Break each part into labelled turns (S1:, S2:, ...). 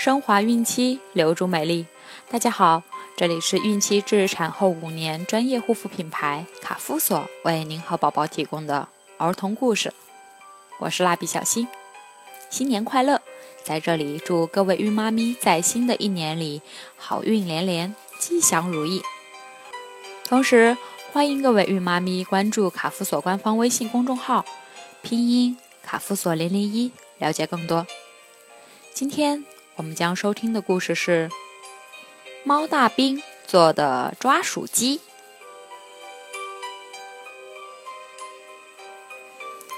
S1: 升华孕期，留住美丽。大家好，这里是孕期至产后五年专业护肤品牌卡夫索为您和宝宝提供的儿童故事。我是蜡笔小新，新年快乐！在这里祝各位孕妈咪在新的一年里好运连连，吉祥如意。同时，欢迎各位孕妈咪关注卡夫索官方微信公众号，拼音卡夫索零零一，了解更多。今天我们将收听的故事是猫大兵做的抓鼠机。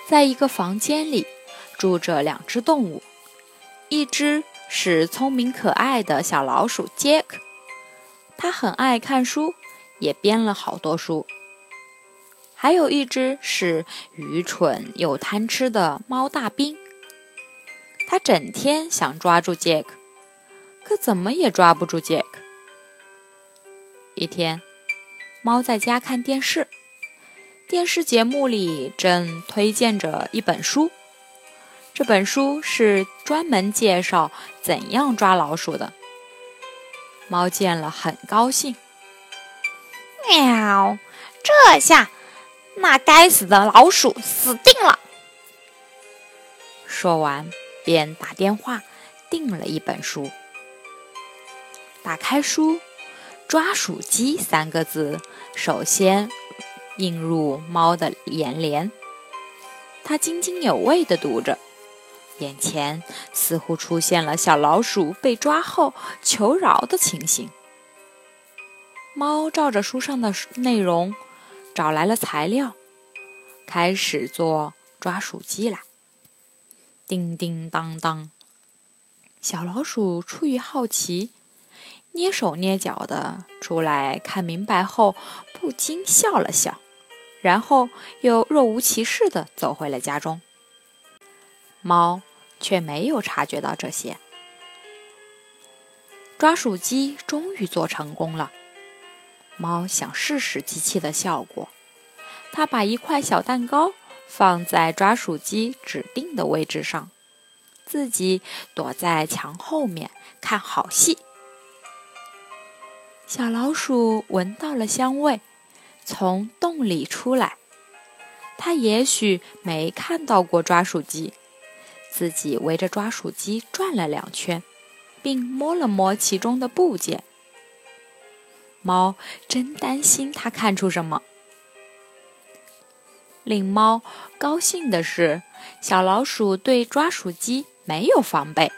S1: 在一个房间里住着两只动物，一只是聪明可爱的小老鼠杰克，它很爱看书，也编了好多书；还有一只是愚蠢又贪吃的猫大兵。他整天想抓住杰克，可怎么也抓不住杰克。一天，猫在家看电视，电视节目里正推荐着一本书，这本书是专门介绍怎样抓老鼠的。猫见了很高兴，
S2: 喵！这下那该死的老鼠死定了。
S1: 说完。便打电话订了一本书。打开书，“抓鼠机”三个字首先映入猫的眼帘。它津津有味地读着，眼前似乎出现了小老鼠被抓后求饶的情形。猫照着书上的内容找来了材料，开始做抓鼠机来。叮叮当当，小老鼠出于好奇，蹑手蹑脚的出来看明白后，不禁笑了笑，然后又若无其事的走回了家中。猫却没有察觉到这些。抓鼠机终于做成功了，猫想试试机器的效果，它把一块小蛋糕。放在抓鼠机指定的位置上，自己躲在墙后面看好戏。小老鼠闻到了香味，从洞里出来。它也许没看到过抓鼠机，自己围着抓鼠机转了两圈，并摸了摸其中的部件。猫真担心它看出什么。令猫高兴的是，小老鼠对抓鼠机没有防备。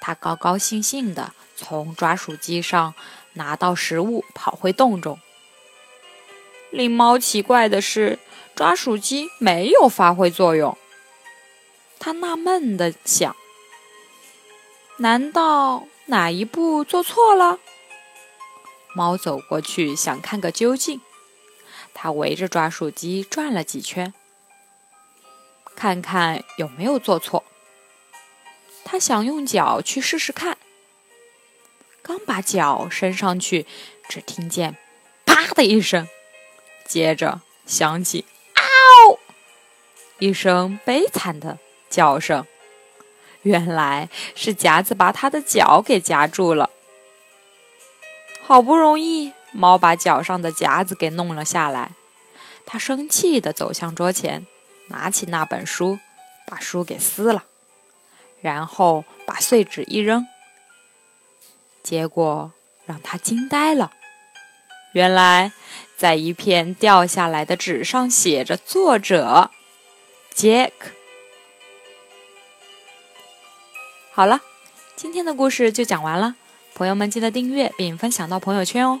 S1: 它高高兴兴地从抓鼠机上拿到食物，跑回洞中。令猫奇怪的是，抓鼠机没有发挥作用。它纳闷地想：难道哪一步做错了？猫走过去想看个究竟。他围着抓鼠机转了几圈，看看有没有做错。他想用脚去试试看，刚把脚伸上去，只听见“啪”的一声，接着响起“嗷”一声悲惨的叫声。原来是夹子把他的脚给夹住了。好不容易。猫把脚上的夹子给弄了下来，它生气地走向桌前，拿起那本书，把书给撕了，然后把碎纸一扔。结果让它惊呆了，原来在一片掉下来的纸上写着“作者杰克”。好了，今天的故事就讲完了，朋友们记得订阅并分享到朋友圈哦。